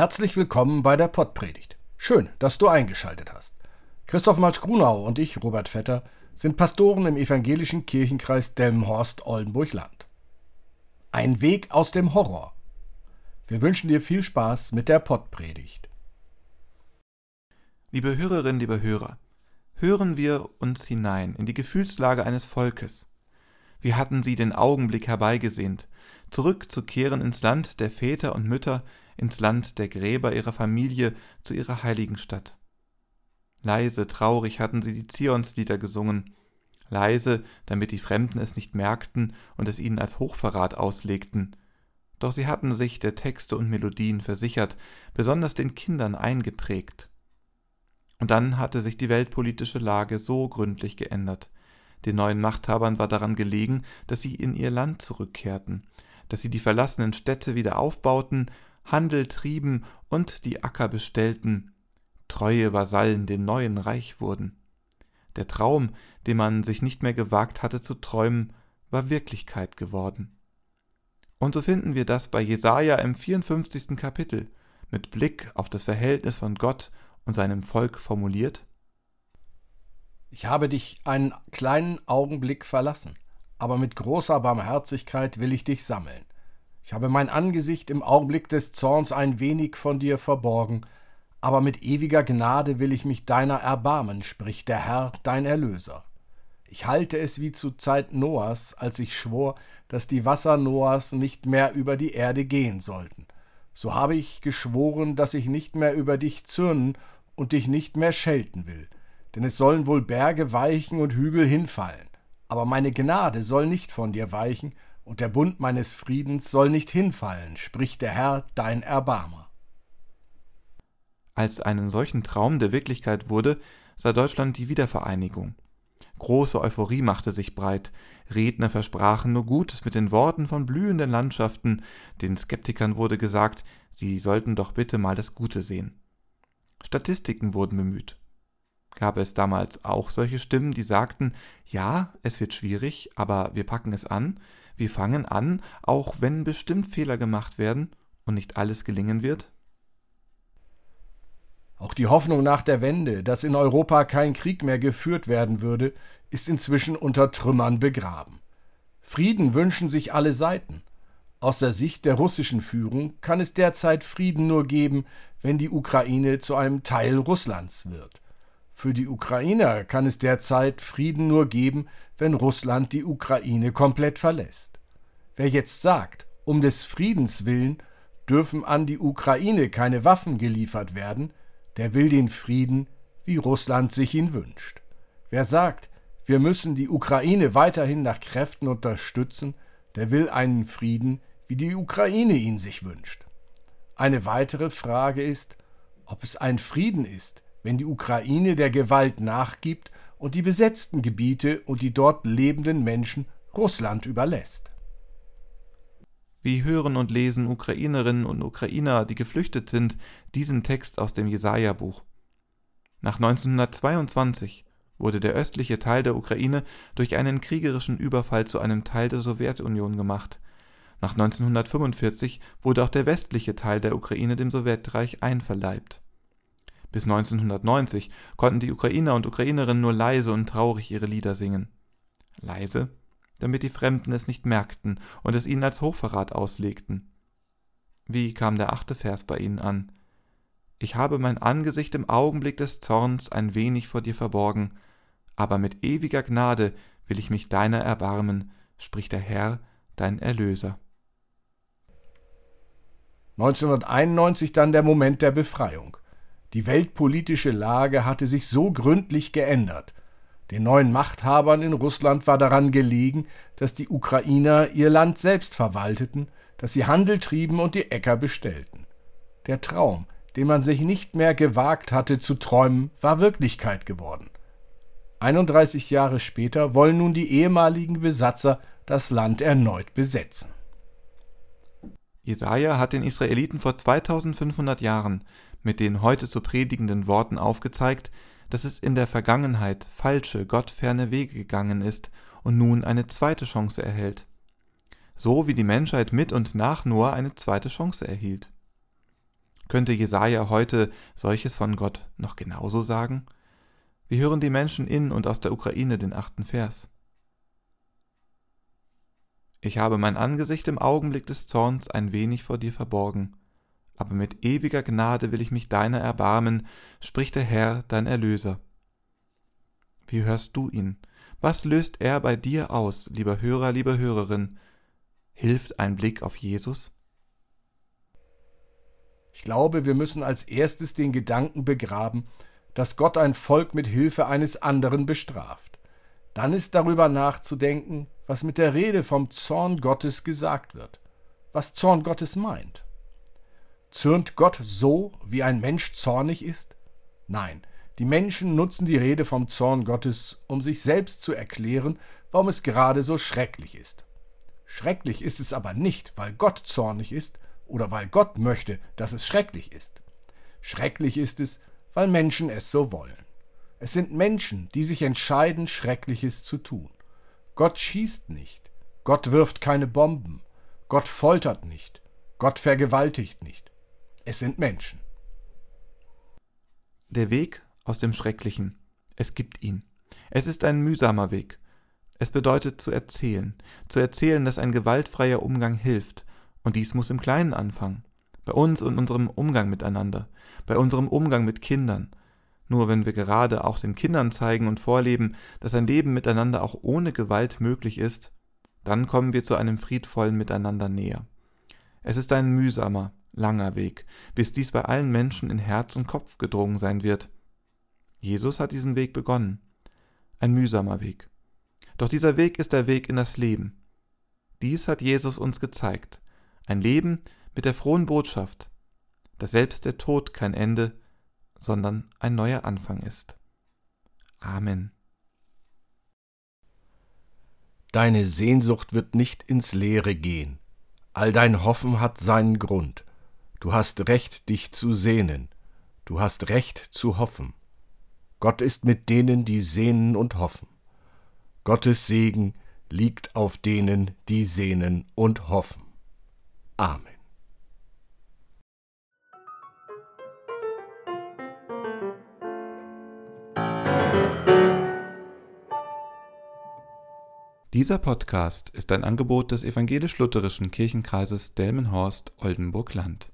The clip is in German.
Herzlich willkommen bei der Pottpredigt. Schön, dass du eingeschaltet hast. Christoph Matsch-Grunau und ich, Robert Vetter, sind Pastoren im evangelischen Kirchenkreis Delmenhorst-Oldenburg-Land. Ein Weg aus dem Horror. Wir wünschen dir viel Spaß mit der Pottpredigt. Liebe Hörerinnen, liebe Hörer, hören wir uns hinein in die Gefühlslage eines Volkes. Wie hatten sie den Augenblick herbeigesehnt, zurückzukehren ins Land der Väter und Mütter, ins Land der Gräber ihrer Familie, zu ihrer heiligen Stadt. Leise, traurig hatten sie die Zionslieder gesungen, leise, damit die Fremden es nicht merkten und es ihnen als Hochverrat auslegten. Doch sie hatten sich der Texte und Melodien versichert, besonders den Kindern eingeprägt. Und dann hatte sich die weltpolitische Lage so gründlich geändert. Den neuen Machthabern war daran gelegen, dass sie in ihr Land zurückkehrten, dass sie die verlassenen Städte wieder aufbauten, Handel trieben und die Acker bestellten, treue Vasallen dem neuen Reich wurden. Der Traum, den man sich nicht mehr gewagt hatte zu träumen, war Wirklichkeit geworden. Und so finden wir das bei Jesaja im 54. Kapitel mit Blick auf das Verhältnis von Gott und seinem Volk formuliert. Ich habe dich einen kleinen Augenblick verlassen, aber mit großer Barmherzigkeit will ich dich sammeln. Ich habe mein Angesicht im Augenblick des Zorns ein wenig von dir verborgen, aber mit ewiger Gnade will ich mich deiner erbarmen, spricht der Herr, dein Erlöser. Ich halte es wie zu Zeit Noahs, als ich schwor, dass die Wasser Noahs nicht mehr über die Erde gehen sollten. So habe ich geschworen, dass ich nicht mehr über dich zürnen und dich nicht mehr schelten will. Denn es sollen wohl Berge weichen und Hügel hinfallen. Aber meine Gnade soll nicht von dir weichen, und der Bund meines Friedens soll nicht hinfallen, spricht der Herr, dein Erbarmer. Als einen solchen Traum der Wirklichkeit wurde, sah Deutschland die Wiedervereinigung. Große Euphorie machte sich breit. Redner versprachen nur Gutes mit den Worten von blühenden Landschaften. Den Skeptikern wurde gesagt, sie sollten doch bitte mal das Gute sehen. Statistiken wurden bemüht. Gab es damals auch solche Stimmen, die sagten, ja, es wird schwierig, aber wir packen es an, wir fangen an, auch wenn bestimmt Fehler gemacht werden und nicht alles gelingen wird? Auch die Hoffnung nach der Wende, dass in Europa kein Krieg mehr geführt werden würde, ist inzwischen unter Trümmern begraben. Frieden wünschen sich alle Seiten. Aus der Sicht der russischen Führung kann es derzeit Frieden nur geben, wenn die Ukraine zu einem Teil Russlands wird. Für die Ukrainer kann es derzeit Frieden nur geben, wenn Russland die Ukraine komplett verlässt. Wer jetzt sagt, um des Friedens willen dürfen an die Ukraine keine Waffen geliefert werden, der will den Frieden, wie Russland sich ihn wünscht. Wer sagt, wir müssen die Ukraine weiterhin nach Kräften unterstützen, der will einen Frieden, wie die Ukraine ihn sich wünscht. Eine weitere Frage ist, ob es ein Frieden ist, wenn die Ukraine der Gewalt nachgibt und die besetzten Gebiete und die dort lebenden Menschen Russland überlässt. Wie hören und lesen Ukrainerinnen und Ukrainer, die geflüchtet sind, diesen Text aus dem Jesaja-Buch? Nach 1922 wurde der östliche Teil der Ukraine durch einen kriegerischen Überfall zu einem Teil der Sowjetunion gemacht. Nach 1945 wurde auch der westliche Teil der Ukraine dem Sowjetreich einverleibt. Bis 1990 konnten die Ukrainer und Ukrainerinnen nur leise und traurig ihre Lieder singen. Leise, damit die Fremden es nicht merkten und es ihnen als Hochverrat auslegten. Wie kam der achte Vers bei ihnen an? Ich habe mein Angesicht im Augenblick des Zorns ein wenig vor dir verborgen, aber mit ewiger Gnade will ich mich deiner erbarmen, spricht der Herr, dein Erlöser. 1991 dann der Moment der Befreiung. Die weltpolitische Lage hatte sich so gründlich geändert, den neuen Machthabern in Russland war daran gelegen, dass die Ukrainer ihr Land selbst verwalteten, dass sie Handel trieben und die Äcker bestellten. Der Traum, den man sich nicht mehr gewagt hatte zu träumen, war Wirklichkeit geworden. 31 Jahre später wollen nun die ehemaligen Besatzer das Land erneut besetzen. Jesaja hat den Israeliten vor 2500 Jahren mit den heute zu predigenden Worten aufgezeigt, dass es in der Vergangenheit falsche, gottferne Wege gegangen ist und nun eine zweite Chance erhält. So wie die Menschheit mit und nach Noah eine zweite Chance erhielt. Könnte Jesaja heute solches von Gott noch genauso sagen? Wir hören die Menschen in und aus der Ukraine den achten Vers. Ich habe mein Angesicht im Augenblick des Zorns ein wenig vor dir verborgen, aber mit ewiger Gnade will ich mich deiner erbarmen, spricht der Herr, dein Erlöser. Wie hörst du ihn? Was löst er bei dir aus, lieber Hörer, lieber Hörerin? Hilft ein Blick auf Jesus? Ich glaube, wir müssen als erstes den Gedanken begraben, dass Gott ein Volk mit Hilfe eines anderen bestraft. Dann ist darüber nachzudenken, was mit der Rede vom Zorn Gottes gesagt wird, was Zorn Gottes meint. Zürnt Gott so, wie ein Mensch zornig ist? Nein, die Menschen nutzen die Rede vom Zorn Gottes, um sich selbst zu erklären, warum es gerade so schrecklich ist. Schrecklich ist es aber nicht, weil Gott zornig ist oder weil Gott möchte, dass es schrecklich ist. Schrecklich ist es, weil Menschen es so wollen. Es sind Menschen, die sich entscheiden, Schreckliches zu tun. Gott schießt nicht, Gott wirft keine Bomben, Gott foltert nicht, Gott vergewaltigt nicht. Es sind Menschen. Der Weg aus dem Schrecklichen. Es gibt ihn. Es ist ein mühsamer Weg. Es bedeutet zu erzählen, zu erzählen, dass ein gewaltfreier Umgang hilft, und dies muss im Kleinen anfangen, bei uns und unserem Umgang miteinander, bei unserem Umgang mit Kindern, nur wenn wir gerade auch den Kindern zeigen und vorleben, dass ein Leben miteinander auch ohne Gewalt möglich ist, dann kommen wir zu einem friedvollen Miteinander näher. Es ist ein mühsamer, langer Weg, bis dies bei allen Menschen in Herz und Kopf gedrungen sein wird. Jesus hat diesen Weg begonnen. Ein mühsamer Weg. Doch dieser Weg ist der Weg in das Leben. Dies hat Jesus uns gezeigt. Ein Leben mit der frohen Botschaft, dass selbst der Tod kein Ende, sondern ein neuer Anfang ist. Amen. Deine Sehnsucht wird nicht ins Leere gehen. All dein Hoffen hat seinen Grund. Du hast Recht, dich zu sehnen. Du hast Recht zu hoffen. Gott ist mit denen, die sehnen und hoffen. Gottes Segen liegt auf denen, die sehnen und hoffen. Amen. Dieser Podcast ist ein Angebot des evangelisch-lutherischen Kirchenkreises Delmenhorst-Oldenburg-Land.